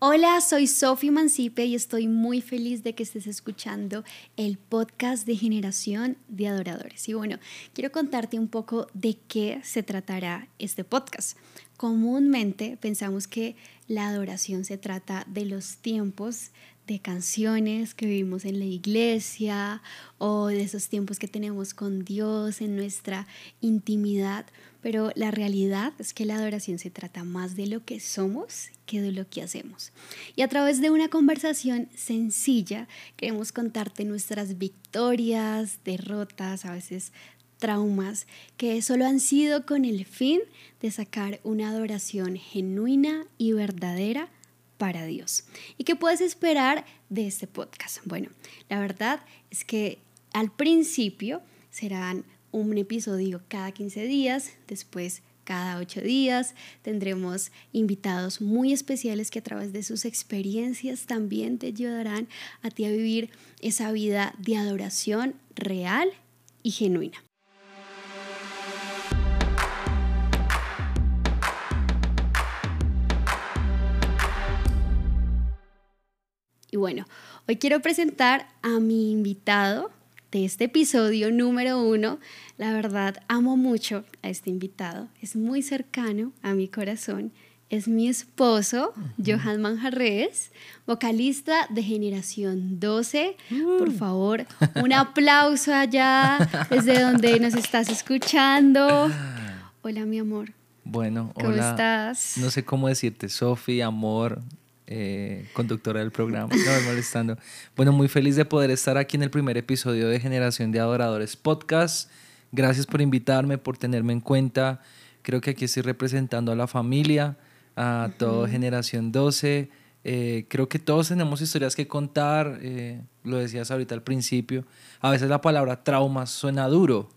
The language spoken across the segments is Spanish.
Hola, soy Sofi Mancipe y estoy muy feliz de que estés escuchando el podcast de Generación de Adoradores. Y bueno, quiero contarte un poco de qué se tratará este podcast. Comúnmente pensamos que la adoración se trata de los tiempos de canciones que vivimos en la iglesia o de esos tiempos que tenemos con Dios en nuestra intimidad, pero la realidad es que la adoración se trata más de lo que somos que de lo que hacemos. Y a través de una conversación sencilla queremos contarte nuestras victorias, derrotas, a veces traumas, que solo han sido con el fin de sacar una adoración genuina y verdadera para Dios. ¿Y qué puedes esperar de este podcast? Bueno, la verdad es que al principio serán un episodio cada 15 días, después cada 8 días. Tendremos invitados muy especiales que a través de sus experiencias también te ayudarán a ti a vivir esa vida de adoración real y genuina. Bueno, hoy quiero presentar a mi invitado de este episodio número uno. La verdad, amo mucho a este invitado. Es muy cercano a mi corazón. Es mi esposo, Johan Manjarres, vocalista de Generación 12. Por uh. favor, un aplauso allá desde donde nos estás escuchando. Hola, mi amor. Bueno, ¿Cómo estás? No sé cómo decirte, Sofi, amor, eh, conductora del programa. No me molestando. Bueno, muy feliz de poder estar aquí en el primer episodio de Generación de Adoradores Podcast. Gracias por invitarme, por tenerme en cuenta. Creo que aquí estoy representando a la familia, a toda Generación 12. Eh, creo que todos tenemos historias que contar. Eh, lo decías ahorita al principio. A veces la palabra trauma suena duro,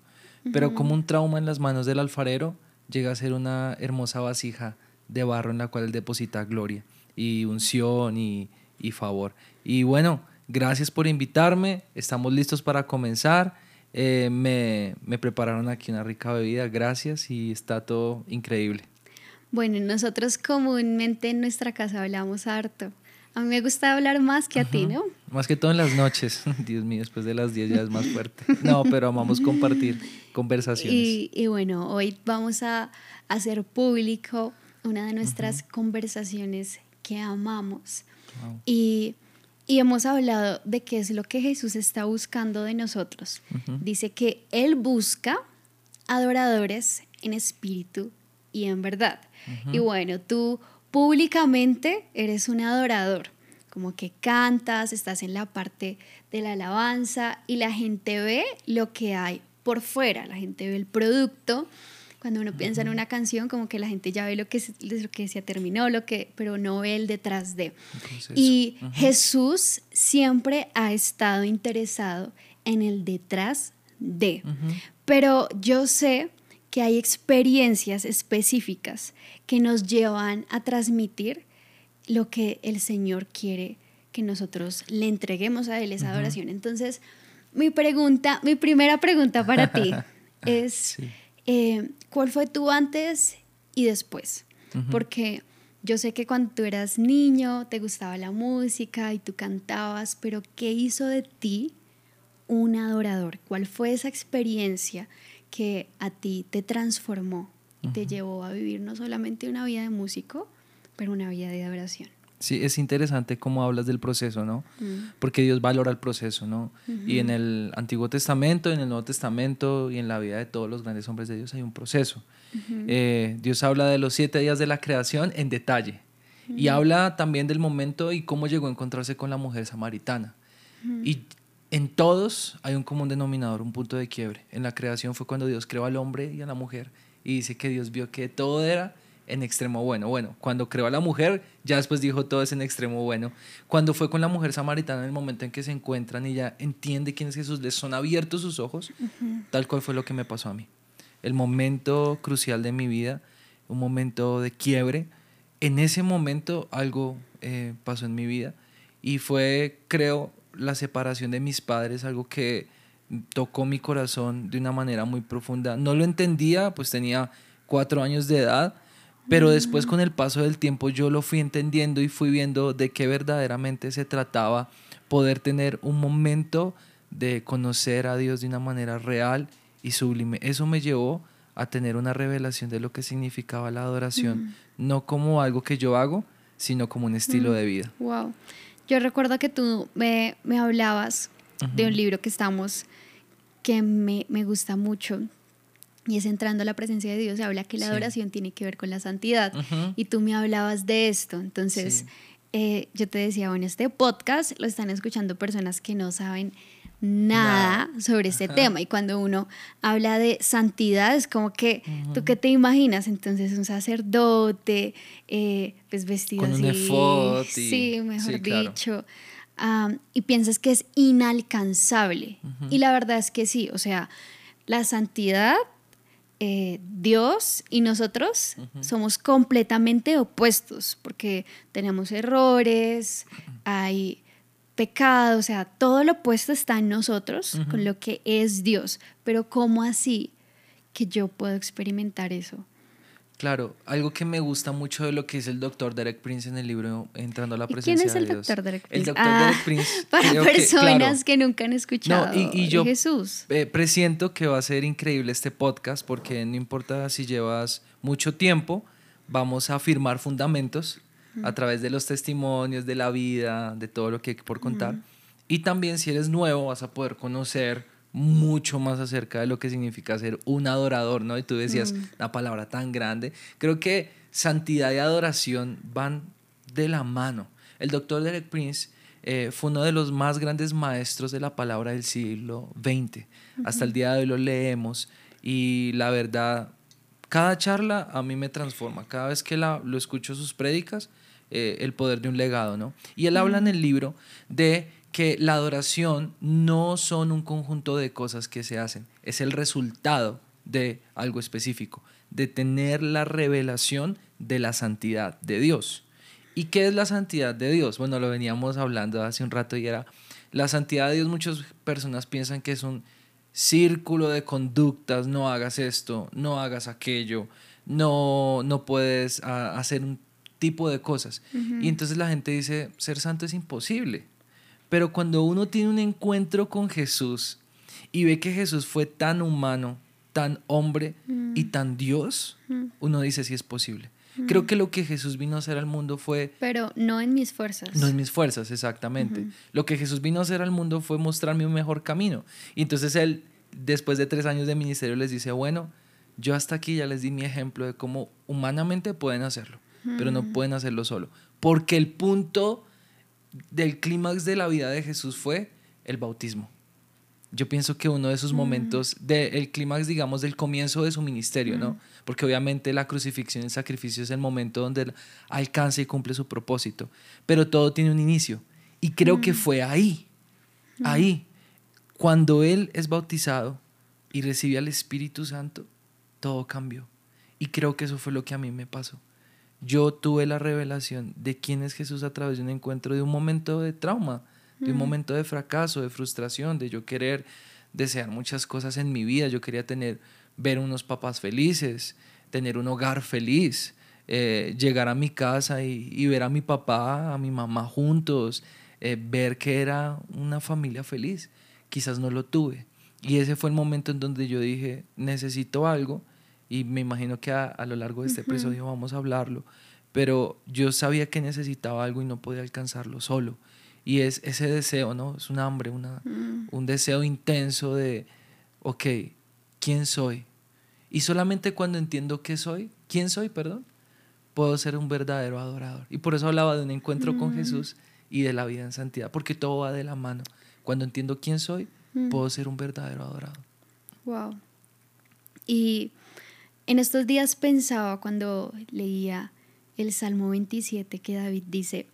pero como un trauma en las manos del alfarero llega a ser una hermosa vasija de barro en la cual él deposita gloria y unción y, favor. Y bueno, gracias por invitarme, estamos listos para comenzar. Eh, me, me, prepararon aquí una rica bebida, gracias y está todo increíble. Bueno, nosotros comúnmente en nuestra casa hablamos harto. A mí me gusta hablar más que a ti, ¿no? Más que todo en las noches. Dios mío, después de las 10 ya es más fuerte. No, pero amamos compartir conversaciones. Y, y bueno, hoy vamos a hacer público una de nuestras conversaciones que amamos. Y, hemos hablado de qué es lo que Jesús está buscando de nosotros. Dice que Él busca adoradores en espíritu y en verdad. Y bueno, tú públicamente eres un adorador, como que cantas, estás en la parte de la alabanza y la gente ve lo que hay por fuera, la gente ve el producto cuando uno piensa en una canción, como que la gente ya ve lo que, lo que se terminó, lo que, pero no ve el detrás de. y Jesús siempre ha estado interesado en el detrás de. Pero yo sé que hay experiencias específicas que nos llevan a transmitir lo que el Señor quiere que nosotros le entreguemos a Él, esa adoración. Entonces, mi pregunta, mi primera pregunta para ti es, eh, ¿cuál fue tu antes y después? Porque yo sé que cuando tú eras niño te gustaba la música y tú cantabas, pero ¿qué hizo de ti un adorador? ¿Cuál fue esa experiencia que a ti te transformó y te llevó a vivir no solamente una vida de músico, pero una vida de adoración? Sí, es interesante cómo hablas del proceso, ¿no? Mm. Porque Dios valora el proceso, ¿no? Y en el Antiguo Testamento, en el Nuevo Testamento y en la vida de todos los grandes hombres de Dios hay un proceso. Eh, Dios habla de los siete días de la creación en detalle. Y habla también del momento y cómo llegó a encontrarse con la mujer samaritana. Y en todos hay un común denominador, un punto de quiebre. En la creación fue cuando Dios creó al hombre y a la mujer. Y dice que Dios vio que todo era en extremo bueno. Bueno, cuando creó a la mujer, ya después dijo todo es en extremo bueno. Cuando fue con la mujer samaritana, en el momento en que se encuentran y ya entiende quién es Jesús, les son abiertos sus ojos, tal cual fue lo que me pasó a mí. El momento crucial de mi vida, un momento de quiebre, en ese momento algo eh, pasó en mi vida y fue, creo, la separación de mis padres, algo que tocó mi corazón de una manera muy profunda. No lo entendía, pues tenía cuatro años de edad, Pero después con el paso del tiempo yo lo fui entendiendo y fui viendo de qué verdaderamente se trataba poder tener un momento de conocer a Dios de una manera real y sublime. Eso me llevó a tener una revelación de lo que significaba la adoración, no como algo que yo hago, sino como un estilo de vida. Wow. Yo recuerdo que tú me, me hablabas de un libro que estamos, que me, me, gusta mucho, y es Entrando a la presencia de Dios, se habla que la adoración tiene que ver con la santidad, y tú me hablabas de esto, entonces eh, yo te decía, bueno, este podcast lo están escuchando personas que no saben nada, sobre este tema. Y cuando uno habla de santidad, es como que, ¿tú qué te imaginas? Entonces, un sacerdote, eh, pues vestido Con así. sí, mejor dicho. y piensas que es inalcanzable. Y la verdad es que sí, o sea, la santidad, eh, Dios y nosotros somos completamente opuestos, porque tenemos errores, hay pecado, o sea, todo lo opuesto está en nosotros con lo que es Dios. Pero ¿cómo así que yo puedo experimentar eso? Claro, algo que me gusta mucho de lo que dice el doctor Derek Prince en el libro Entrando a la presencia de Dios. ¿Quién es el doctor Derek Prince? El doctor ah, Derek Prince. Para personas que, nunca han escuchado y, yo Jesús. Eh, presiento que va a ser increíble este podcast porque no importa si llevas mucho tiempo, vamos a firmar fundamentos a través de los testimonios, de la vida, de todo lo que hay por contar. Y también si eres nuevo vas a poder conocer mucho más acerca de lo que significa ser un adorador, ¿no? Y tú decías una palabra tan grande. Creo que santidad y adoración van de la mano. El doctor Derek Prince eh, fue uno de los más grandes maestros de la palabra del siglo XX. Hasta el día de hoy lo leemos y la verdad, cada charla a mí me transforma. Cada vez que la, lo escucho sus prédicas, eh, el poder de un legado, ¿no? Y él habla en el libro de que la adoración no son un conjunto de cosas que se hacen, es el resultado de algo específico, de tener la revelación de la santidad de Dios. ¿Y qué es la santidad de Dios? Bueno, lo veníamos hablando hace un rato y era, la santidad de Dios muchas personas piensan que es un círculo de conductas, no hagas esto, no hagas aquello, no, no puedes ah, hacer un tipo de cosas. Y entonces la gente dice, ser santo es imposible. Pero cuando uno tiene un encuentro con Jesús y ve que Jesús fue tan humano, tan hombre y tan Dios, uno dice si es posible. Creo que lo que Jesús vino a hacer al mundo fue... Pero no en mis fuerzas. No en mis fuerzas, exactamente. Lo que Jesús vino a hacer al mundo fue mostrarme un mejor camino. Y entonces Él, después de tres años de ministerio, les dice, bueno, yo hasta aquí ya les di mi ejemplo de cómo humanamente pueden hacerlo pero no pueden hacerlo solo. Porque el punto del clímax de la vida de Jesús fue el bautismo. Yo pienso que uno de esos momentos, del clímax, digamos, del comienzo de su ministerio, ¿no? Porque obviamente la crucifixión y el sacrificio es el momento donde él alcanza y cumple su propósito. Pero todo tiene un inicio. Y creo que fue ahí, ahí, cuando él es bautizado y recibe al Espíritu Santo, todo cambió. Y creo que eso fue lo que a mí me pasó yo tuve la revelación de quién es Jesús a través de un encuentro, de un momento de trauma, de un momento de fracaso, de frustración, de yo querer desear muchas cosas en mi vida. Yo quería tener, ver unos papás felices, tener un hogar feliz, eh, llegar a mi casa y, ver a mi papá, a mi mamá juntos, eh, ver que era una familia feliz. Quizás no lo tuve. Y ese fue el momento en donde yo dije, necesito algo y me imagino que a, lo largo de este episodio vamos a hablarlo, pero yo sabía que necesitaba algo y no podía alcanzarlo solo. Y es ese deseo, ¿no? Es un hambre, una, mm. un deseo intenso de, ok, ¿quién soy? Y solamente cuando entiendo qué soy, quién soy, perdón, puedo ser un verdadero adorador. Y por eso hablaba de un encuentro con mm. Jesús y de la vida en santidad, porque todo va de la mano. Cuando entiendo quién soy, mm. puedo ser un verdadero adorador. Wow. Y en estos días pensaba cuando leía el Salmo 27 que David dice,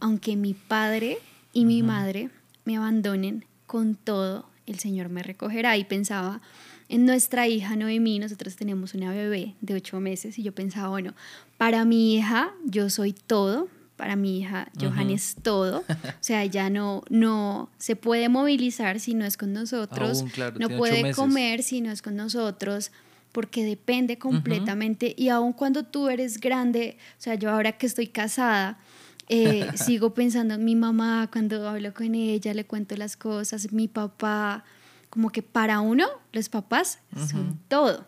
aunque mi padre y mi madre me abandonen, con todo el Señor me recogerá. Y pensaba en nuestra hija Noemí, nosotros tenemos una bebé de ocho meses y yo pensaba, bueno, para mi hija yo soy todo, para mi hija Johan es todo, o sea, ella no, no se puede movilizar si no es con nosotros, no puede comer si no es con nosotros, porque depende completamente. Y aun cuando tú eres grande, o sea, yo ahora que estoy casada, eh, sigo pensando en mi mamá, cuando hablo con ella, le cuento las cosas, mi papá, como que para uno los papás son todo.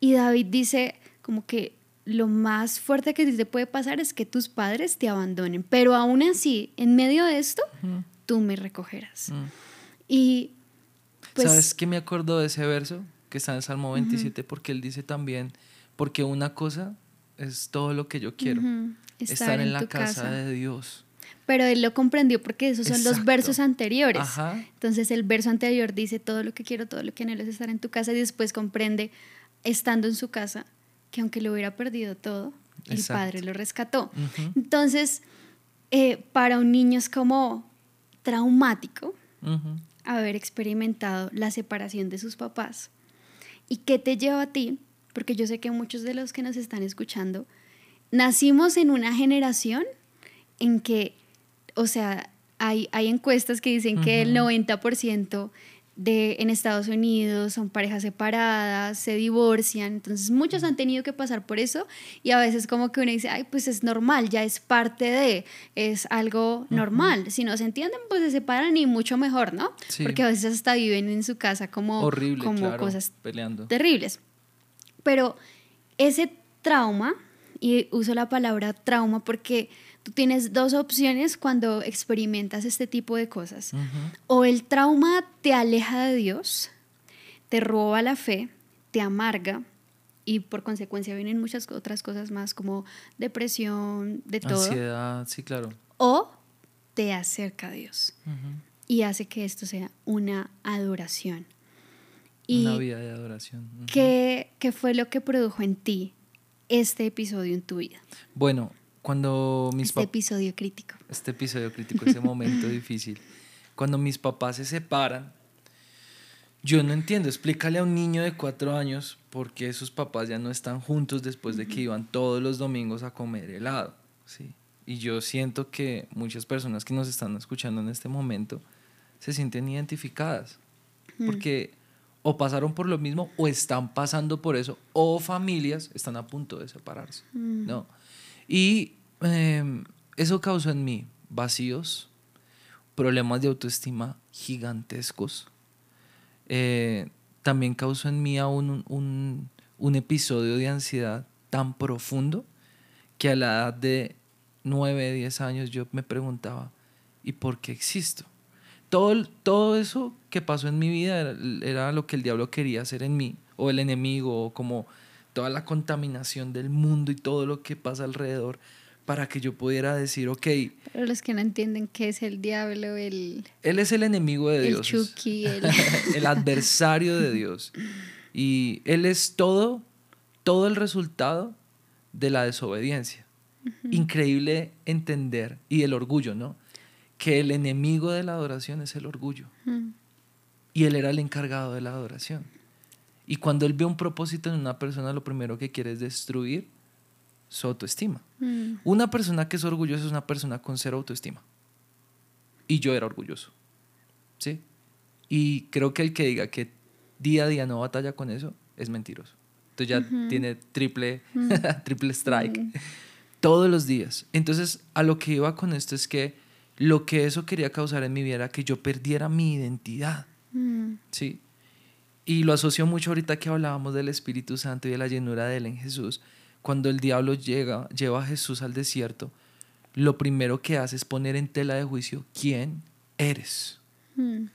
Y David dice como que lo más fuerte que te puede pasar es que tus padres te abandonen, pero aún así, en medio de esto, tú me recogerás. Y pues, ¿Sabes qué me acuerdo de ese verso que está en Salmo 27? Porque él dice también, porque una cosa es todo lo que yo quiero, estar, en, la casa, de Dios. Pero él lo comprendió porque esos son los versos anteriores. Entonces el verso anterior dice todo lo que quiero, todo lo que anhelo es estar en tu casa y después comprende, estando en su casa, que aunque lo hubiera perdido todo, el padre lo rescató. Entonces, eh, para un niño es como traumático haber experimentado la separación de sus papás. ¿Y qué te lleva a ti? Porque yo sé que muchos de los que nos están escuchando nacimos en una generación en que, o sea, hay, hay encuestas que dicen que el 90% de, en Estados Unidos son parejas separadas, se divorcian, entonces muchos han tenido que pasar por eso y a veces como que uno dice, ay, pues es normal, ya es parte de, es algo normal, si no se entienden, pues se separan y mucho mejor, ¿no? Porque a veces hasta viven en su casa como, Horrible, como cosas peleando. terribles. Pero ese trauma, y uso la palabra trauma porque Tú tienes dos opciones cuando experimentas este tipo de cosas. O el trauma te aleja de Dios, te roba la fe, te amarga y por consecuencia vienen muchas otras cosas más como depresión, de todo. Ansiedad, sí, claro. O te acerca a Dios y hace que esto sea una adoración. una vida de adoración. ¿qué, ¿Qué fue lo que produjo en ti este episodio en tu vida? Bueno, cuando mis Este episodio crítico. Este episodio crítico, ese momento difícil. Cuando mis papás se separan, yo no entiendo. Explícale a un niño de cuatro años por qué sus papás ya no están juntos después de que iban todos los domingos a comer helado. ¿sí? Y yo siento que muchas personas que nos están escuchando en este momento se sienten identificadas. Porque o pasaron por lo mismo o están pasando por eso o familias están a punto de separarse. ¿no? Y em, eso causó en mí vacíos, problemas de autoestima gigantescos. Eh, también causó en mí aún un, un, episodio de ansiedad tan profundo que a la edad de 9, 10 años yo me preguntaba, ¿y por qué existo? Todo, todo eso que pasó en mi vida era, lo que el diablo quería hacer en mí, o el enemigo, o como toda la contaminación del mundo y todo lo que pasa alrededor para que yo pudiera decir, ok. Pero los que no entienden qué es el diablo, el... Él es el enemigo de Dios. El Chucky, el... el adversario de Dios. Y Él es todo, todo el resultado de la desobediencia. Increíble entender, y el orgullo, ¿no? Que el enemigo de la adoración es el orgullo. Y Él era el encargado de la adoración. Y cuando él ve un propósito en una persona, lo primero que quiere es destruir su autoestima. Mm. Una persona que es orgullosa es una persona con cero autoestima. Y yo era orgulloso. ¿Sí? Y creo que el que diga que día a día no batalla con eso es mentiroso. Entonces ya tiene triple, mm. triple strike. Mm. Todos los días. Entonces, a lo que iba con esto es que lo que eso quería causar en mi vida era que yo perdiera mi identidad. ¿Sí? Y lo asocio mucho ahorita que hablábamos del Espíritu Santo y de la llenura de Él en Jesús. Cuando el diablo llega, lleva a Jesús al desierto, lo primero que hace es poner en tela de juicio quién eres. Hmm.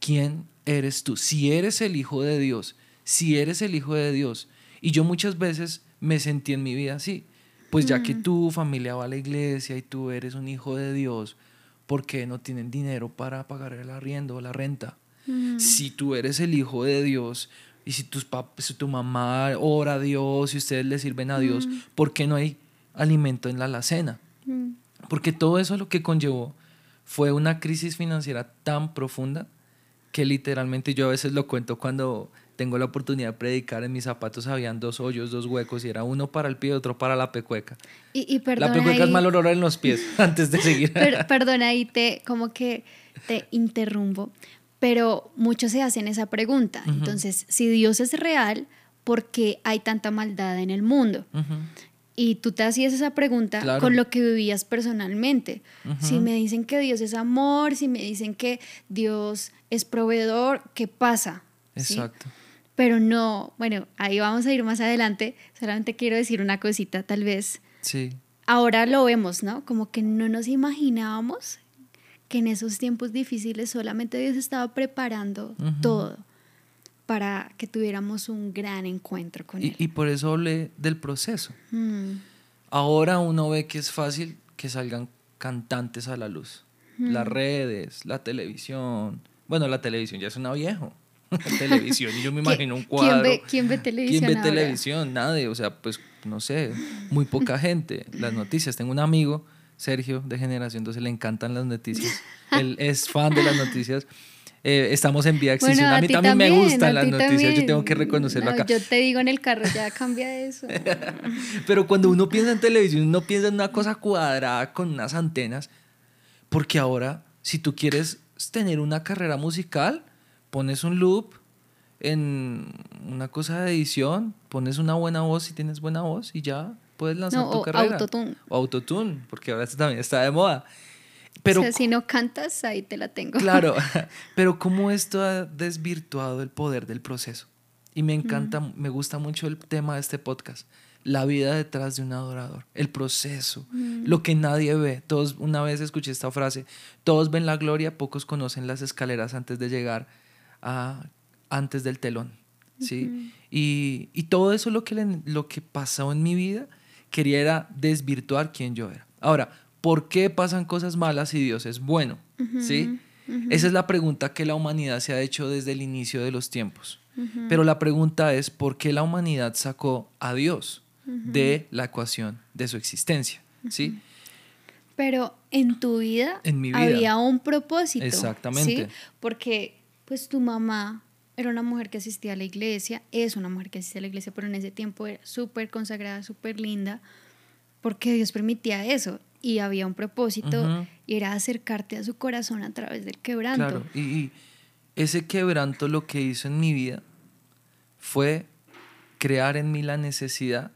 ¿Quién eres tú? Si eres el Hijo de Dios, si eres el Hijo de Dios. Y yo muchas veces me sentí en mi vida así. Pues ya que hmm. tu familia va a la iglesia y tú eres un hijo de Dios, ¿por qué no tienen dinero para pagar el arriendo o la renta? Si tú eres el hijo de Dios y si, tus si tu mamá ora a Dios y ustedes le sirven a Dios, ¿por qué no hay alimento en la alacena? Porque todo eso lo que conllevó fue una crisis financiera tan profunda que literalmente yo a veces lo cuento cuando tengo la oportunidad de predicar, en mis zapatos habían dos hoyos, dos huecos, y era uno para el pie y otro para la pecueca. Y, la pecueca es mal olor en los pies, antes de seguir. perdona, ahí te, como que te interrumpo, pero muchos se hacen esa pregunta. Entonces, si Dios es real, por qué hay tanta maldad en el mundo. Y tú te hacías esa pregunta con lo que vivías personalmente. Si me dicen que Dios es amor, si me dicen que Dios es proveedor, ¿qué pasa? Exacto. Pero no, bueno, ahí vamos a ir más adelante. Solamente quiero decir una cosita, tal vez. Sí. Ahora lo vemos, ¿no? Como que no nos imaginábamos que en esos tiempos difíciles solamente Dios estaba preparando todo para que tuviéramos un gran encuentro con y, Él. Y por eso hablé del proceso. Mm. Ahora uno ve que es fácil que salgan cantantes a la luz. Las mm. redes, la televisión. Bueno, la televisión ya es una viejo. televisión, y yo me imagino un cuadro. ¿Quién ve, televisión? ¿Quién ve televisión? Nadie. O sea, pues no sé, muy poca gente. Las noticias. Tengo un amigo, Sergio, de generación, entonces le encantan las noticias. Él es fan de las noticias. Eh, estamos en vía extinción. a, mí también, me gustan las noticias, yo tengo que reconocerlo acá. Yo te digo en el carro, ya cambia eso. Pero cuando uno piensa en televisión, uno piensa en una cosa cuadrada con unas antenas, porque ahora, si tú quieres tener una carrera musical, pones un loop en una cosa de edición, pones una buena voz si tienes buena voz y ya puedes lanzar tu carrera. Autotune. O autotune, porque ahora esto también está de moda. Pero, o sea, si no cantas, ahí te la tengo. Claro, pero cómo esto ha desvirtuado el poder del proceso. Y me encanta, me gusta mucho el tema de este podcast. La vida detrás de un adorador, el proceso, lo que nadie ve. Todos, una vez escuché esta frase, todos ven la gloria, pocos conocen las escaleras antes de llegar a, antes del telón. ¿sí? y, y, todo eso lo que, lo que pasó en mi vida quería era desvirtuar quién yo era. Ahora, ¿por qué pasan cosas malas si Dios es bueno? ¿Sí? Esa es la pregunta que la humanidad se ha hecho desde el inicio de los tiempos. Pero la pregunta es, ¿por qué la humanidad sacó a Dios de la ecuación de su existencia? ¿Sí? Pero en tu vida, había un propósito. Exactamente. Porque pues tu mamá era una mujer que asistía a la iglesia, es una mujer que asistía a la iglesia, pero en ese tiempo era súper consagrada, súper linda, porque Dios permitía eso y había un propósito y era acercarte a su corazón a través del quebranto. Claro, y, ese quebranto lo que hizo en mi vida fue crear en mí la necesidad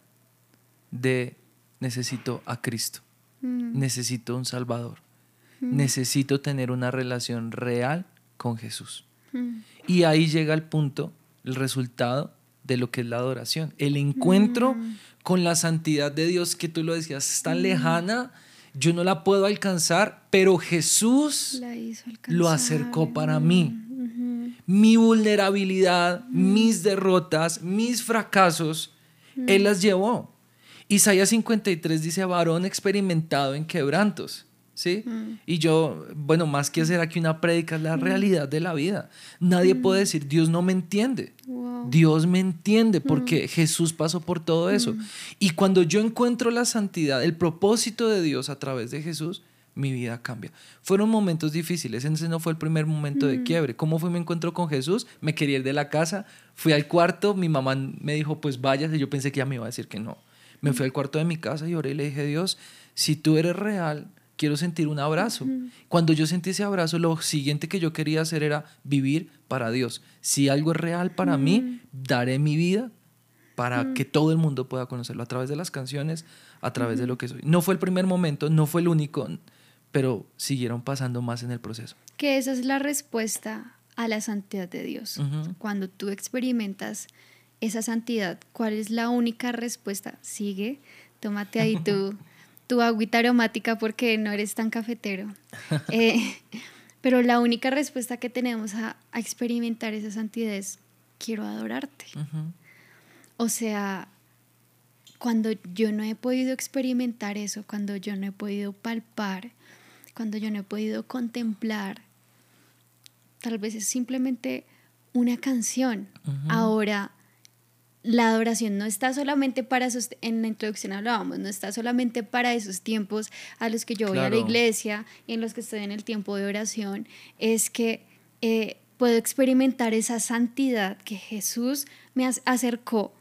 de necesito a Cristo, mm. necesito un Salvador, mm. necesito tener una relación real con Jesús. Mm. Y ahí llega el punto, el resultado de lo que es la adoración, el encuentro con la santidad de Dios que tú lo decías, es tan lejana yo no la puedo alcanzar, pero Jesús lo acercó para mí. Mi vulnerabilidad, mis derrotas, mis fracasos, Él las llevó. Isaías 53 dice, varón experimentado en quebrantos. ¿Sí? Mm. Y yo, bueno, más que hacer aquí una prédica, es la mm. realidad de la vida. Nadie puede mm. decir, Dios no me entiende. Dios me entiende porque Jesús pasó por todo eso. Y cuando yo encuentro la santidad, el propósito de Dios a través de Jesús, mi vida cambia. Fueron momentos difíciles, ese no fue el primer momento de quiebre. ¿Cómo fue mi encuentro con Jesús? Me quería ir de la casa, fui al cuarto, mi mamá me dijo, pues vayas, y yo pensé que ya me iba a decir que no. Me fui al cuarto de mi casa y oré y le dije, Dios, si tú eres real, quiero sentir un abrazo. Cuando yo sentí ese abrazo, lo siguiente que yo quería hacer era vivir para Dios. Si algo es real para mí, daré mi vida para que todo el mundo pueda conocerlo a través de las canciones, a través de lo que soy. No fue el primer momento, no fue el único, pero siguieron pasando más en el proceso. Que esa es la respuesta a la santidad de Dios. Cuando tú experimentas esa santidad, ¿cuál es la única respuesta? Sigue, tómate ahí tú tu agüita aromática porque no eres tan cafetero. Eh, pero la única respuesta que tenemos a, experimentar esa santidad es, quiero adorarte. O sea, cuando yo no he podido experimentar eso, cuando yo no he podido palpar, cuando yo no he podido contemplar, tal vez es simplemente una canción. Ahora, la adoración no está solamente para esos, en la introducción hablábamos, no está solamente para esos tiempos a los que yo voy a la iglesia y en los que estoy en el tiempo de oración, es que eh, puedo experimentar esa santidad que Jesús me acercó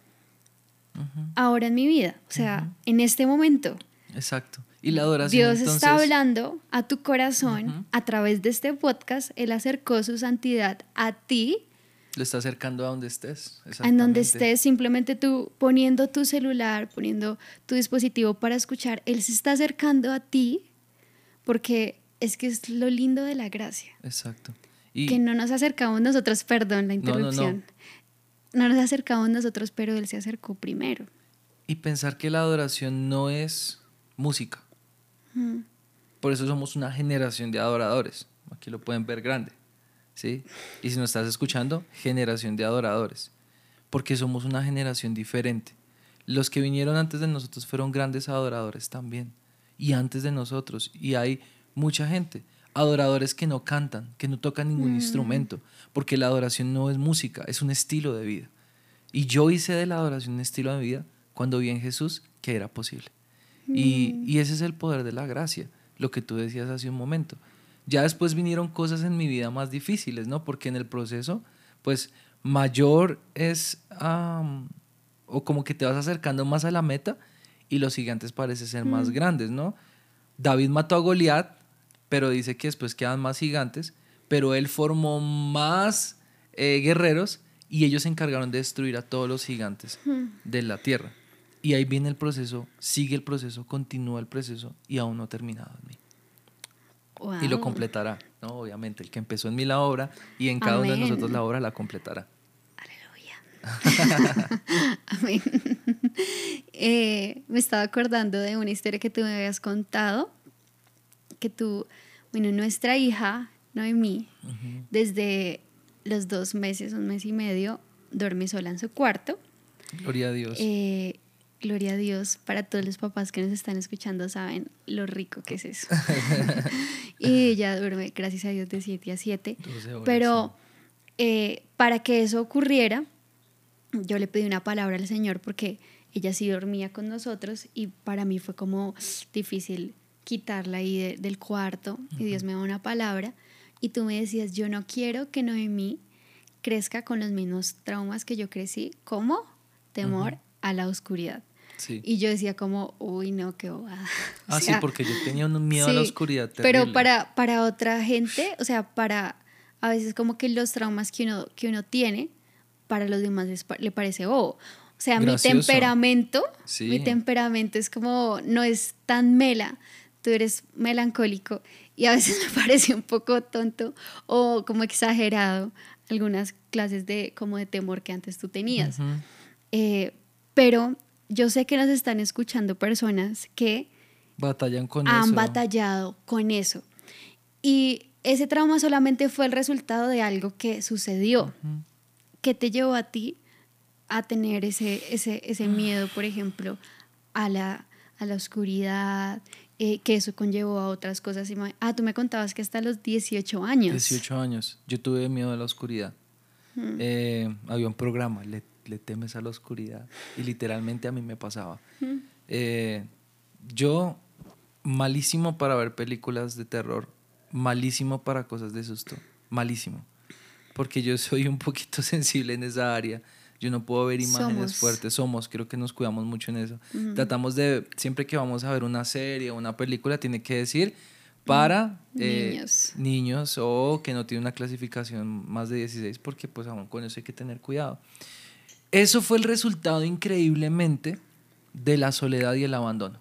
ahora en mi vida, o sea, en este momento. Exacto. Y la adoración. Dios está hablando a tu corazón a través de este podcast, Él acercó su santidad a ti Lo está acercando a donde estés. En donde estés, simplemente tú poniendo tu celular, poniendo tu dispositivo para escuchar, Él se está acercando a ti porque es que es lo lindo de la gracia. Exacto. Y que no nos acercamos nosotros, perdón la interrupción. No, nos acercamos nosotros, pero Él se acercó primero. Y pensar que la adoración no es música. Por eso somos una generación de adoradores. Aquí lo pueden ver grande. ¿Sí? Y si nos estás escuchando, generación de adoradores. Porque somos una generación diferente. Los que vinieron antes de nosotros fueron grandes adoradores también. Y antes de nosotros. Y hay mucha gente. Adoradores que no cantan, que no tocan ningún mm. instrumento. Porque la adoración no es música, es un estilo de vida. Y yo hice de la adoración un estilo de vida cuando vi en Jesús que era posible. Y, mm. y ese es el poder de la gracia, lo que tú decías hace un momento. Ya después vinieron cosas en mi vida más difíciles, ¿no? Porque en el proceso, pues mayor es, o como que te vas acercando más a la meta y los gigantes parecen ser más mm. grandes, ¿no? David mató a Goliat, pero dice que después quedan más gigantes, pero él formó más eh, guerreros y ellos se encargaron de destruir a todos los gigantes mm. de la tierra. Y ahí viene el proceso, sigue el proceso, continúa el proceso y aún no ha terminado en mí y lo completará, ¿no? Obviamente, el que empezó en mí la obra y en cada uno de nosotros la obra la completará. Aleluya. Amén. Eh, me estaba acordando de una historia que tú me habías contado, que tú, bueno, nuestra hija, Noemí, desde los dos meses, un mes y medio, duerme sola en su cuarto. Gloria a Dios. Eh, Gloria a Dios, para todos los papás que nos están escuchando saben lo rico que es eso. y ella duerme, gracias a Dios, de 7 a 7. Pero eh, para que eso ocurriera, yo le pedí una palabra al Señor porque ella sí dormía con nosotros y para mí fue como difícil quitarla ahí del cuarto y Dios me da una palabra y tú me decías, yo no quiero que Noemí crezca con los mismos traumas que yo crecí, como temor a la oscuridad. Y yo decía como, uy, no, qué bobada. Ah, sí, porque yo tenía un miedo a la oscuridad. Pero para, para otra gente, o sea, para a veces como que los traumas que uno, que uno tiene, para los demás le parece bobo. O sea, mi temperamento, mi temperamento es como, no es tan mela, tú eres melancólico y a veces me parece un poco tonto o como exagerado algunas clases de como de temor que antes tú tenías. Eh, pero yo sé que nos están escuchando personas que Batallan con han batallado con eso. Y ese trauma solamente fue el resultado de algo que sucedió, que te llevó a ti a tener ese, ese, ese miedo, por ejemplo, a la, a la oscuridad, eh, que eso conllevó a otras cosas. Ah, tú me contabas que hasta los 18 años. 18 años. Yo tuve miedo a la oscuridad. Eh, había un programa, le le temes a la oscuridad. Y literalmente a mí me pasaba. Eh, yo, malísimo para ver películas de terror, malísimo para cosas de susto, malísimo. Porque yo soy un poquito sensible en esa área. Yo no puedo ver imágenes fuertes. Somos, creo que nos cuidamos mucho en eso. Tratamos de, siempre que vamos a ver una serie o una película, tiene que decir para eh, niños. niños o que no tiene una clasificación más de 16, porque pues aún con eso hay que tener cuidado. Eso fue el resultado increíblemente de la soledad y el abandono.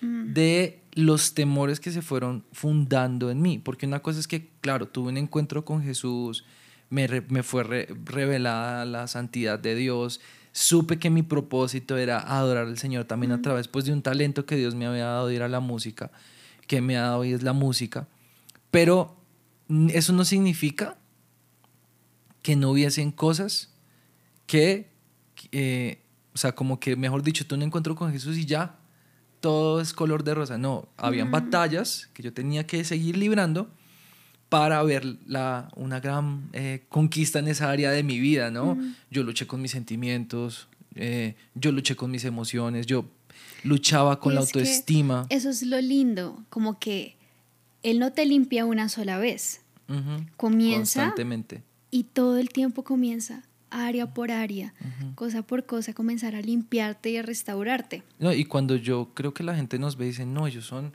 Mm. De los temores que se fueron fundando en mí. Porque una cosa es que, claro, tuve un encuentro con Jesús, me, fue revelada la santidad de Dios, supe que mi propósito era adorar al Señor también a mm. través pues, de un talento que Dios me había dado ir a la música, que me ha dado y es la música. Pero eso no significa que no hubiesen cosas que, eh, o sea, como que, mejor dicho, tú no encuentro con Jesús y ya, todo es color de rosa. No, habían batallas que yo tenía que seguir librando para ver la, una gran eh, conquista en esa área de mi vida, ¿no? Yo luché con mis sentimientos, eh, yo luché con mis emociones, yo luchaba con la autoestima. Eso es lo lindo, como que Él no te limpia una sola vez. Comienza. Constantemente. Y todo el tiempo comienza área por área, cosa por cosa, comenzar a limpiarte y a restaurarte. No, y cuando yo creo que la gente nos ve y dice, no, ellos son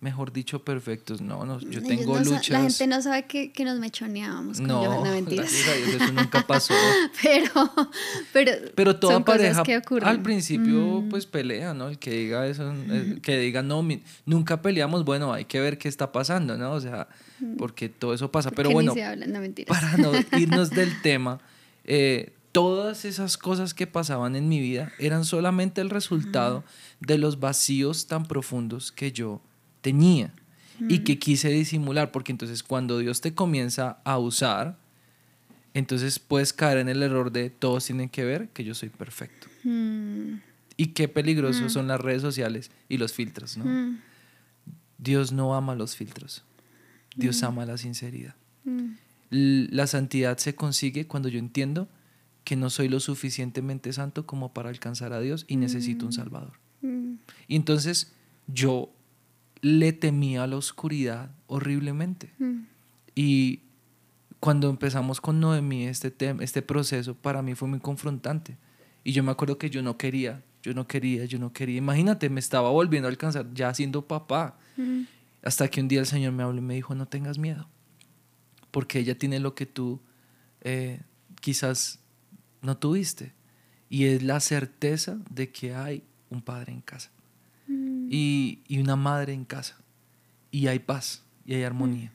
mejor dicho, perfectos. No, no yo tengo luchas. La gente no sabe que, que nos mechoneábamos. Con no, no mentiras. eso nunca pasó. pero, pero, pero toda pareja al principio, mm. pues pelea, ¿no? El que diga eso, el que diga no, nunca peleamos, bueno, hay que ver qué está pasando, ¿no? O sea, porque todo eso pasa. Pero bueno, para no irnos del tema, eh, todas esas cosas que pasaban en mi vida eran solamente el resultado de los vacíos tan profundos que yo tenía y que quise disimular, porque entonces cuando Dios te comienza a usar, entonces puedes caer en el error de todos tienen que ver que yo soy perfecto. Y qué peligrosos son las redes sociales y los filtros, ¿no? Dios no ama los filtros. Dios ama la sinceridad. La santidad se consigue cuando yo entiendo que no soy lo suficientemente santo como para alcanzar a Dios y necesito un Salvador. Y entonces yo le temía a la oscuridad horriblemente. Mm. Y cuando empezamos con Noemí, este, este proceso para mí fue muy confrontante. Y yo me acuerdo que yo no quería, yo no quería, yo no quería. Imagínate, me estaba volviendo a alcanzar ya siendo papá. Mm. Hasta que un día el Señor me habló y me dijo, no tengas miedo, porque ella tiene lo que tú eh, quizás no tuviste. Y es la certeza de que hay un padre en casa y, una madre en casa. Y hay paz y hay armonía.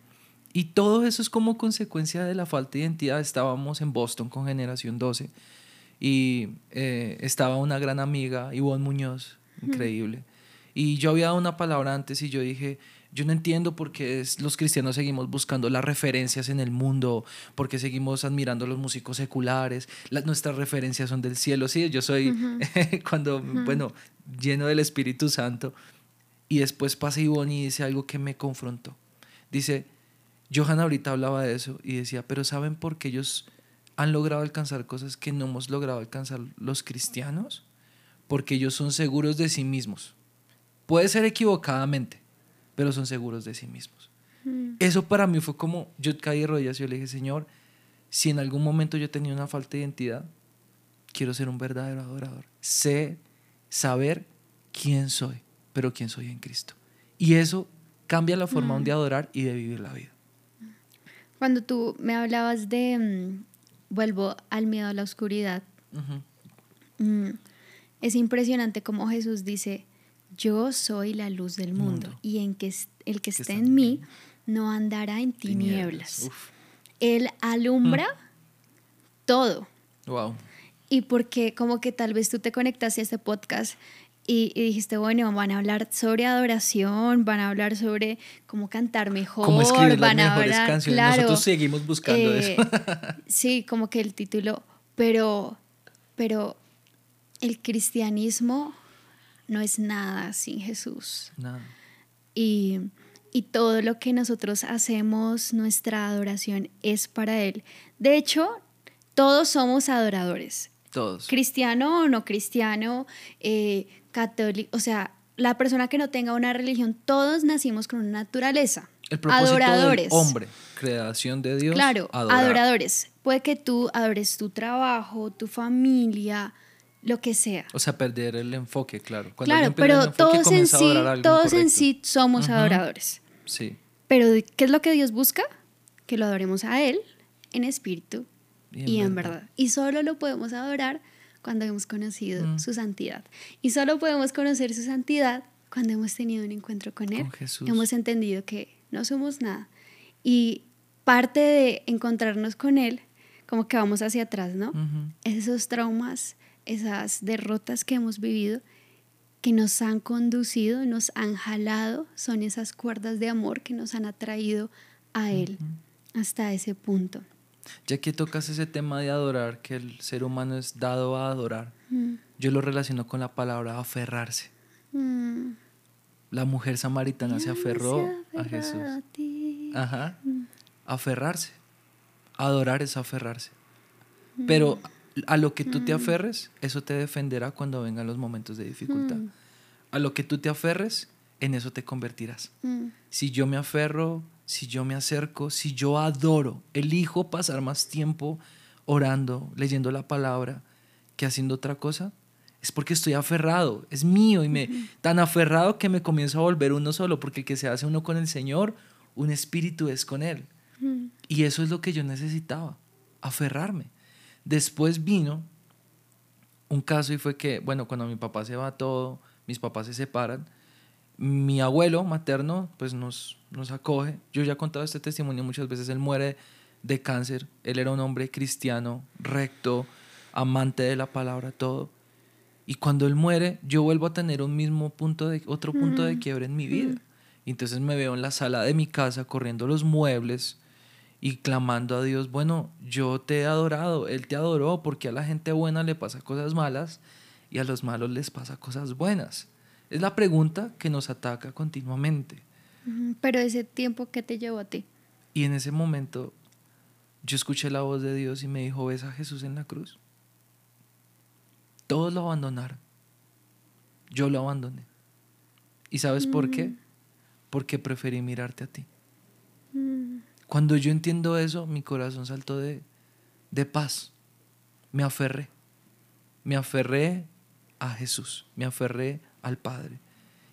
Y todo eso es como consecuencia de la falta de identidad. Estábamos en Boston con Generación 12 y eh, estaba una gran amiga, Ivonne Muñoz, increíble. Y yo había dado una palabra antes y yo dije, yo no entiendo por qué los cristianos seguimos buscando las referencias en el mundo, por qué seguimos admirando a los músicos seculares, las, nuestras referencias son del cielo. Sí, yo soy, cuando, bueno, lleno del Espíritu Santo. Y después pasa Ivonne y dice algo que me confrontó. Dice, Johan ahorita hablaba de eso y decía, pero ¿saben por qué ellos han logrado alcanzar cosas que no hemos logrado alcanzar los cristianos? Porque ellos son seguros de sí mismos. Puede ser equivocadamente, pero son seguros de sí mismos. Mm. Eso para mí fue como, yo caí de rodillas y yo le dije, Señor, si en algún momento yo tenía una falta de identidad, quiero ser un verdadero adorador. Sé saber quién soy, pero quién soy en Cristo. Y eso cambia la forma mm. de adorar y de vivir la vida. Cuando tú me hablabas de, mm, vuelvo al miedo a la oscuridad, es impresionante como Jesús dice, yo soy la luz del mundo, y en que el que esté en mí no andará en tinieblas. Él alumbra mm. todo. Wow. Y porque como que tal vez tú te conectaste a este podcast y, dijiste, bueno, van a hablar sobre adoración, van a hablar sobre cómo cantar mejor, cómo escribir van las mejores canciones. Nosotros seguimos buscando eso. Eh, sí, como que el título, pero, pero el cristianismo no es nada sin Jesús. Nada. Y, y todo lo que nosotros hacemos, nuestra adoración es para Él. De hecho, todos somos adoradores. Todos. Cristiano o no cristiano, eh, católico, o sea, la persona que no tenga una religión, todos nacimos con una naturaleza. El propósito adoradores. Del hombre, creación de Dios. Claro, adoradores. Puede que tú adores tu trabajo, tu familia, lo que sea. O sea, perder el enfoque, claro. claro, pero todos en sí, todos en sí somos adoradores. Sí. Pero ¿qué es lo que Dios busca? Que lo adoremos a Él en espíritu y en, verdad. Y solo lo podemos adorar cuando hemos conocido mm. su santidad. Y solo podemos conocer su santidad cuando hemos tenido un encuentro con Él. Con hemos entendido que no somos nada. Y parte de encontrarnos con Él, como que vamos hacia atrás, ¿no? Esos traumas esas derrotas que hemos vivido, que nos han conducido, nos han jalado, son esas cuerdas de amor que nos han atraído a Él hasta ese punto. Ya que tocas ese tema de adorar, que el ser humano es dado a adorar, yo lo relaciono con la palabra aferrarse. Mm. La mujer samaritana se aferró a Jesús. Ajá. Aferrarse. Adorar es aferrarse. Pero a lo que tú te mm. aferres, eso te defenderá cuando vengan los momentos de dificultad. Mm. A lo que tú te aferres, en eso te convertirás. Mm. Si yo me aferro, si yo me acerco, si yo adoro, elijo pasar más tiempo orando, leyendo la palabra, que haciendo otra cosa, es porque estoy aferrado, es mío y me tan aferrado que me comienzo a volver uno solo, porque el que se hace uno con el Señor, un espíritu es con él. Y eso es lo que yo necesitaba, aferrarme. Después vino un caso y fue que, bueno, cuando mi papá se va todo, mis papás se separan, mi abuelo materno pues nos, nos acoge. Yo ya he contado este testimonio muchas veces, él muere de cáncer, él era un hombre cristiano, recto, amante de la palabra, todo. Y cuando él muere, yo vuelvo a tener un mismo punto de, otro punto de quiebre en mi vida. Y entonces me veo en la sala de mi casa corriendo los muebles y clamando a Dios, bueno, yo te he adorado, Él te adoró, porque a la gente buena le pasa cosas malas y a los malos les pasa cosas buenas. Es la pregunta que nos ataca continuamente. Pero ese tiempo, ¿qué te llevó a ti? Y en ese momento yo escuché la voz de Dios y me dijo, ¿ves a Jesús en la cruz? Todos lo abandonaron. Yo lo abandoné. ¿Y sabes por qué? Mm. Porque preferí mirarte a ti. Cuando yo entiendo eso, mi corazón saltó de, de paz. Me aferré. Me aferré a Jesús. Me aferré al Padre.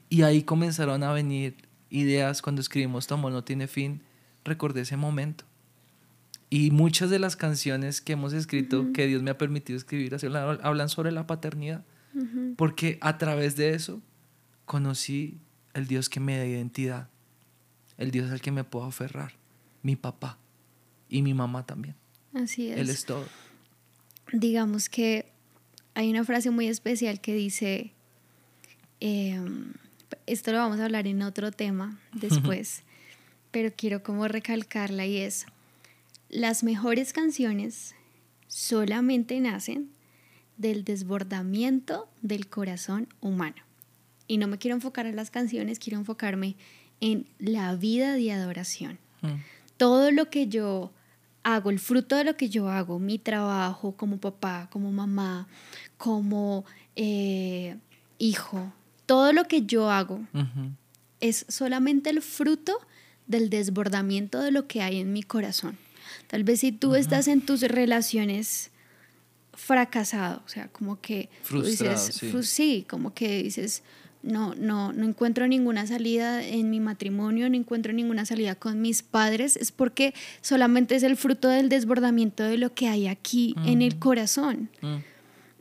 Y ahí comenzaron a venir ideas cuando escribimos Tu no tiene fin. Recordé ese momento. Y muchas de las canciones que hemos escrito, que Dios me ha permitido escribir, hablan sobre la paternidad. Porque a través de eso conocí el Dios que me da identidad, el Dios al que me puedo aferrar, mi papá y mi mamá también. Así es. Él es todo. Digamos que hay una frase muy especial que dice, em, esto lo vamos a hablar en otro tema después, pero quiero como recalcarla y es, las mejores canciones solamente nacen del desbordamiento del corazón humano. Y no me quiero enfocar en las canciones, quiero enfocarme en la vida de adoración. Mm. Todo lo que yo hago, el fruto de lo que yo hago, mi trabajo como papá, como mamá, como eh, hijo, todo lo que yo hago es solamente el fruto del desbordamiento de lo que hay en mi corazón. Tal vez si tú estás en tus relaciones fracasado, o sea, como que dices, sí. como que dices, no, no, no encuentro ninguna salida en mi matrimonio, no encuentro ninguna salida con mis padres, es porque solamente es el fruto del desbordamiento de lo que hay aquí en el corazón. Mm.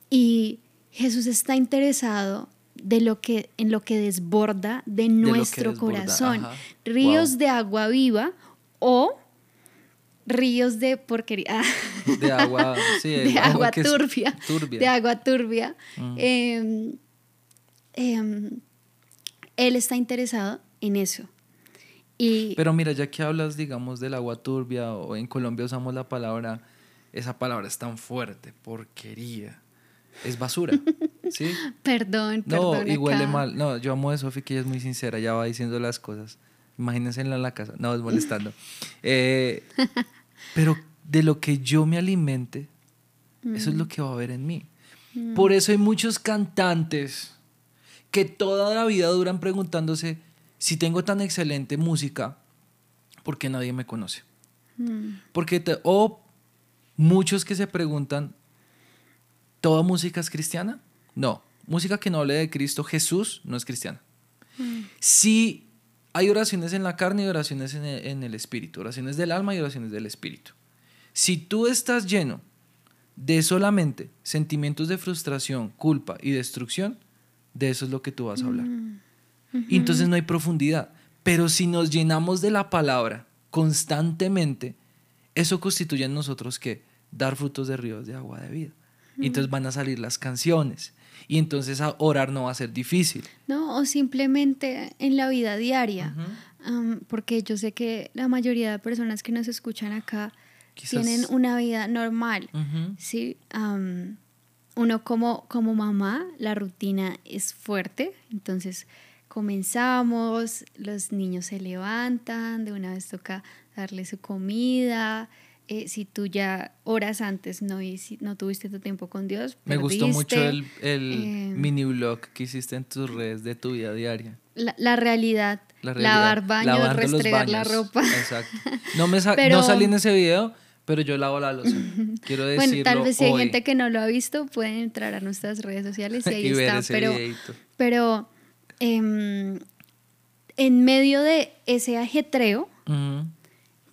Y Jesús está interesado de lo que, en lo que desborda de, nuestro corazón. Ríos de agua viva o ríos de porquería. De agua, sí, de agua, turbia, De agua turbia. Mm. Em, em, él está interesado en eso. Y, Pero mira, ya que hablas, digamos, del agua turbia, o en Colombia usamos la palabra, esa palabra es tan fuerte, porquería. Es basura. ¿Sí? perdón, perdón. No, y huele mal. No, yo amo a Sofi, que ella es muy sincera, ya va diciendo las cosas. Imagínense en la casa. No, es molestando. Eh, pero de lo que yo me alimente, eso es lo mm. que va a haber en mí. Mm. Por eso hay muchos cantantes que toda la vida duran preguntándose si tengo tan excelente música, ¿por qué nadie me conoce? Mm. Porque o muchos que se preguntan, ¿toda música es cristiana? No, música que no hable de Cristo Jesús no es cristiana. Si hay oraciones en la carne y oraciones en el, espíritu, oraciones del alma y oraciones del espíritu. Si tú estás lleno de solamente sentimientos de frustración, culpa y destrucción, de eso es lo que tú vas a hablar. Mm. Y entonces no hay profundidad. Pero si nos llenamos de la palabra constantemente, eso constituye en nosotros que dar frutos de ríos de agua de vida. Y entonces van a salir las canciones, y entonces orar no va a ser difícil. No, o simplemente en la vida diaria, porque yo sé que la mayoría de personas que nos escuchan acá tienen una vida normal, ¿sí? Uno como, como mamá, la rutina es fuerte, entonces comenzamos, los niños se levantan, de una vez toca darle su comida, eh, si tú ya horas antes no, no tuviste tu tiempo con Dios. Me gustó mucho el, el eh, mini blog que hiciste en tus redes de tu vida diaria. La, realidad, la lavar baños, restregar la ropa. Exacto. No, me no salí en ese video, Pero yo lavo la losa. Quiero decirlo Bueno, tal vez si hay hoy. gente que no lo ha visto, pueden entrar a nuestras redes sociales y ahí Y está. Pero, pero em, en medio de ese ajetreo,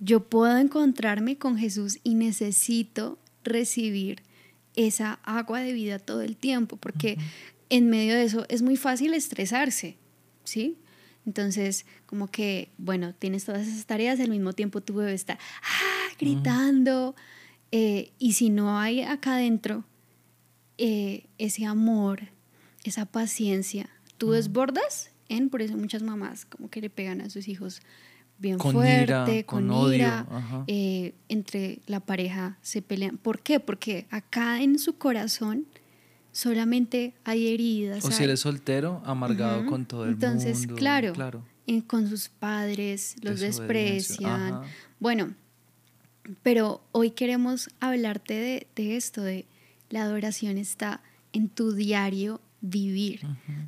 yo puedo encontrarme con Jesús y necesito recibir esa agua de vida todo el tiempo, porque en medio de eso es muy fácil estresarse, ¿sí? Entonces, como que, bueno, tienes todas esas tareas, al mismo tiempo tu bebé está ah, gritando, eh, y si no hay acá adentro eh, ese amor, esa paciencia, tú desbordas en, por eso muchas mamás como que le pegan a sus hijos bien Con fuerte, ira, con, ira, eh, entre la pareja se pelean. ¿Por qué? Porque acá en su corazón solamente hay heridas. O si eres soltero, amargado con todo el Entonces, mundo. claro, claro. en- con sus padres, los desprecian. ajá. Bueno, pero hoy queremos hablarte de, de esto, de la adoración está en tu diario vivir.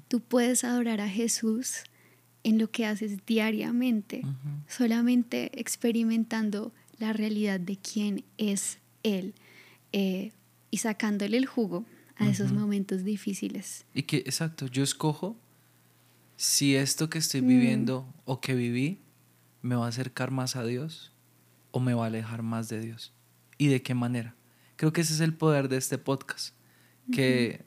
Tú puedes adorar a Jesús en lo que haces diariamente, solamente experimentando la realidad de quién es Él eh, y sacándole el jugo a esos momentos difíciles. Y que, exacto, yo escojo si esto que estoy Mm. viviendo o que viví me va a acercar más a Dios o me va a alejar más de Dios. ¿Y de qué manera? Creo que ese es el poder de este podcast, que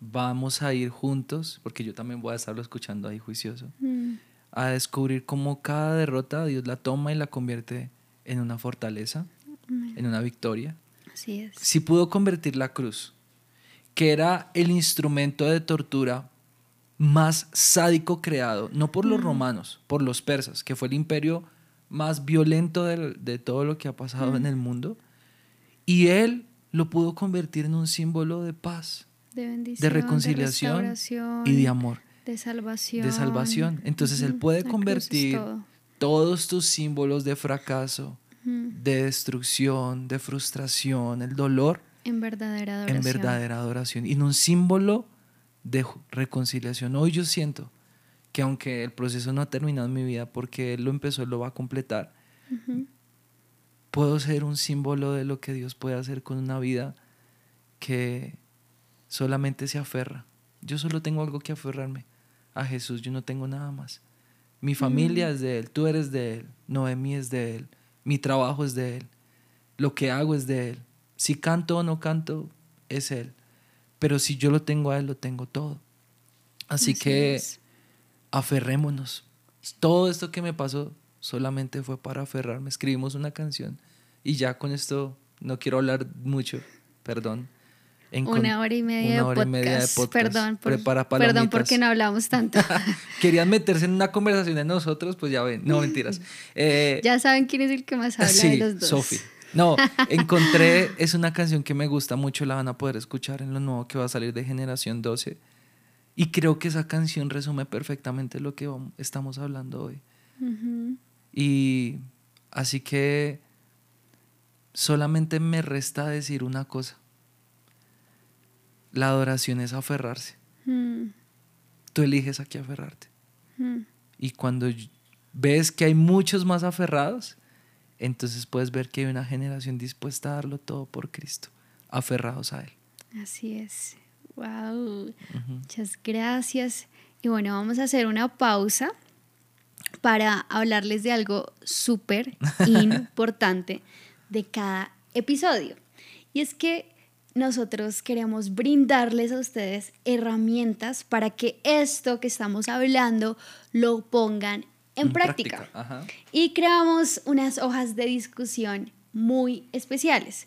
vamos a ir juntos, porque yo también voy a estarlo escuchando ahí juicioso, Mm, a descubrir cómo cada derrota Dios la toma y la convierte en una fortaleza, en una victoria. Así es. Si pudo convertir la cruz, que era el instrumento de tortura más sádico creado, no por los romanos, por los persas, que fue el imperio más violento del- de, todo lo que ha pasado en el mundo, y él lo pudo convertir en un símbolo de paz, De bendición, de reconciliación y de amor, de salvación. de salvación. Entonces él puede la convertir todo. todos tus símbolos de fracaso, de destrucción, de frustración, el dolor, En verdadera adoración. en verdadera adoración y en un símbolo de reconciliación. Hoy yo siento que aunque el proceso no ha terminado en mi vida porque Él lo empezó, Él lo va a completar, puedo ser un símbolo de lo que Dios puede hacer con una vida que solamente se aferra. Yo solo tengo algo que aferrarme a Jesús, yo no tengo nada más. Mi familia es de Él, tú eres de Él, Noemí es de Él, mi trabajo es de Él, lo que hago es de Él. Si canto o no canto, es Él. Pero si yo lo tengo a Él, lo tengo todo. Así, Así que es. aferrémonos. Todo esto que me pasó solamente fue para aferrarme. Escribimos una canción y ya con esto no quiero hablar mucho, perdón. Encon- Una hora y media, una de, hora y podcast. media de podcast. Perdón, por, Prepara perdón porque no hablamos tanto. Querían meterse en una conversación de nosotros, pues ya ven, no mentiras. Eh, ya saben quién es el que más habla sí, de los dos. Sofi. No, encontré, es una canción que me gusta mucho, la van a poder escuchar en lo nuevo que va a salir de Generación 12. Y creo que esa canción resume perfectamente lo que estamos hablando hoy. Y así que solamente me resta decir una cosa. La adoración es aferrarse. Mm, Tú eliges a qué aferrarte. mm. Y cuando ves que hay muchos más aferrados, entonces puedes ver que hay una generación dispuesta a darlo todo por Cristo, aferrados a Él. Así es. Wow. Muchas gracias. Y bueno, vamos a hacer una pausa para hablarles de algo súper importante de cada episodio. Y es que nosotros queremos brindarles a ustedes herramientas para que esto que estamos hablando lo pongan en, práctica. Ajá. Y creamos unas hojas de discusión muy especiales.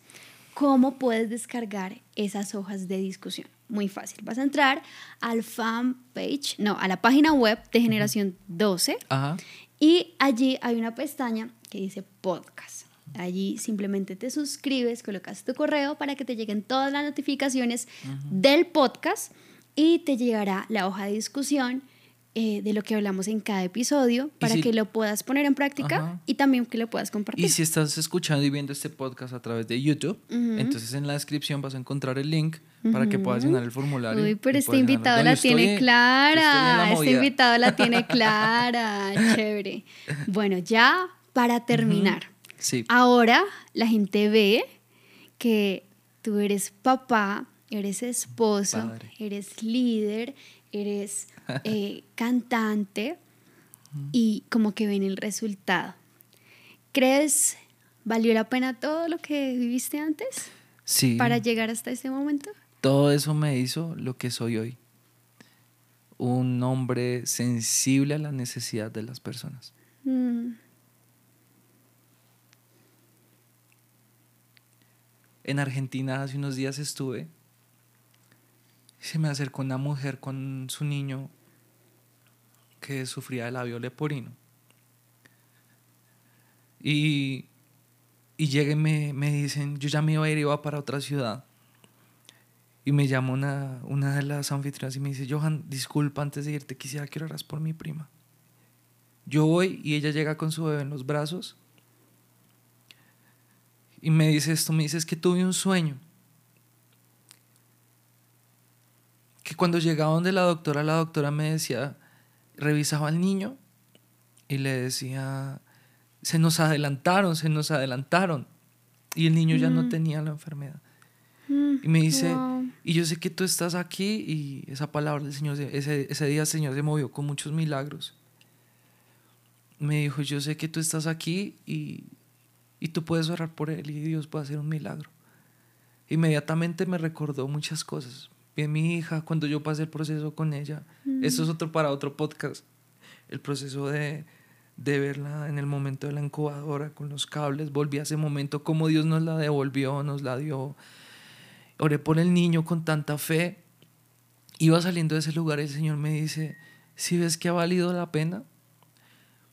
¿Cómo puedes descargar esas hojas de discusión? Muy fácil. Vas a entrar al fanpage, no, a la página web de Generación 12 Ajá. y allí hay una pestaña que dice podcast. Allí simplemente te suscribes, colocas tu correo para que te lleguen todas las notificaciones del podcast y te llegará la hoja de discusión eh, de lo que hablamos en cada episodio para si- que lo puedas poner en práctica Ajá. y también que lo puedas compartir. Y si estás escuchando y viendo este podcast a través de YouTube, entonces en la descripción vas a encontrar el link para que puedas llenar el formulario. Uy, pero este invitado la estoy tiene clara. Este invitado la tiene clara. Chévere. Bueno, ya para terminar, Sí. Ahora la gente ve que tú eres papá, eres esposo, Padre. eres líder, eres eh, cantante y como que ven el resultado. ¿Crees valió la pena todo lo que viviste antes Sí. para llegar hasta este momento? Todo eso me hizo lo que soy hoy. Un hombre sensible a la necesidad de las personas. Mm, En Argentina hace unos días estuve. Se me acercó una mujer con su niño que sufría de labio leporino. Y, y lleguen y me, me dicen, yo ya me iba a ir, iba para otra ciudad. Y me llama una, una de las anfitrionas y me dice, Johan, disculpa, antes de irte quisiera que oraras por mi prima. Yo voy y ella llega con su bebé en los brazos y me dice esto, me dice, es que tuve un sueño. Que cuando llegaba donde la doctora, la doctora me decía, revisaba al niño y le decía, se nos adelantaron, se nos adelantaron. Y el niño ya no tenía la enfermedad. mm, Y me dice, wow. y yo sé que tú estás aquí y esa palabra del Señor, se- ese, ese día el Señor se movió con muchos milagros. Me dijo, yo sé que tú estás aquí y, y tú puedes orar por él y Dios puede hacer un milagro. Inmediatamente me recordó muchas cosas. A mi hija cuando yo pasé el proceso con ella. Esto es otro para otro podcast. El proceso de, de verla en el momento de la incubadora con los cables. Volví a ese momento, como Dios nos la devolvió, nos la dio. Oré por el niño con tanta fe. Iba saliendo de ese lugar y el Señor me dice, si ves que ha valido la pena,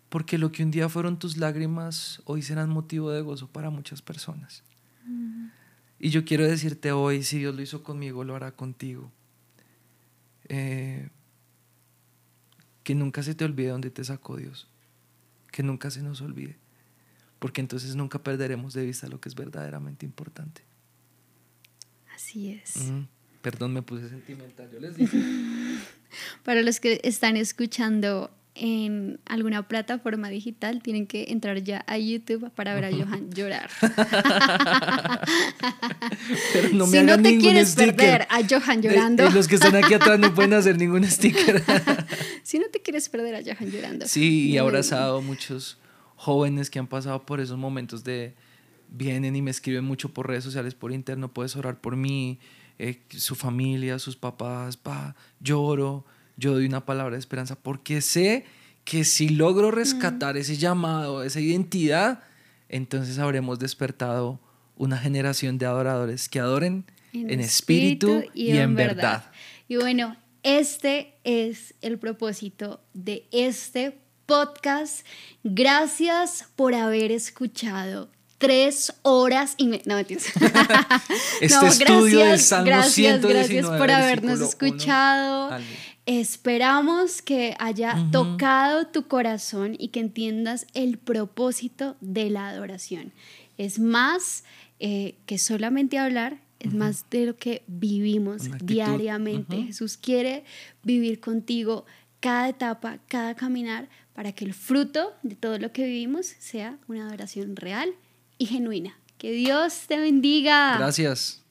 porque lo que un día fueron tus lágrimas, hoy serán motivo de gozo para muchas personas. Y yo quiero decirte hoy, si Dios lo hizo conmigo, lo hará contigo. Eh, que nunca se te olvide dónde te sacó Dios. Que nunca se nos olvide. Porque entonces nunca perderemos de vista lo que es verdaderamente importante. Así es. Mm, Perdón, me puse sentimental. Yo les dije. Para los que están escuchando en alguna plataforma digital, tienen que entrar ya a YouTube para ver a Johan llorar. Pero no me si no te quieres sticker. perder a Johan De- llorando, los que están aquí atrás no pueden hacer ningún sticker. si no te quieres perder a Johan llorando. Sí, y he abrazado a muchos jóvenes que han pasado por esos momentos de vienen y me escriben mucho por redes sociales, por interno, puedes orar por mí, eh, su familia, sus papás, pa, lloro, yo doy una palabra de esperanza, porque sé que si logro Mm. rescatar ese llamado, esa identidad, entonces habremos despertado una generación de adoradores que adoren en, espíritu, y, en verdad. Y bueno, este es el propósito de este podcast. Gracias por haber escuchado tres horas y me... No, mentiras. Este No, estudio del Salmo gracias, 119, gracias por habernos escuchado. Esperamos que haya tocado tu corazón y que entiendas el propósito de la adoración. Es más eh, que solamente hablar, es más de lo que vivimos diariamente. Jesús quiere vivir contigo cada etapa, cada caminar, para que el fruto de todo lo que vivimos sea una adoración real y genuina. Que Dios te bendiga. Gracias.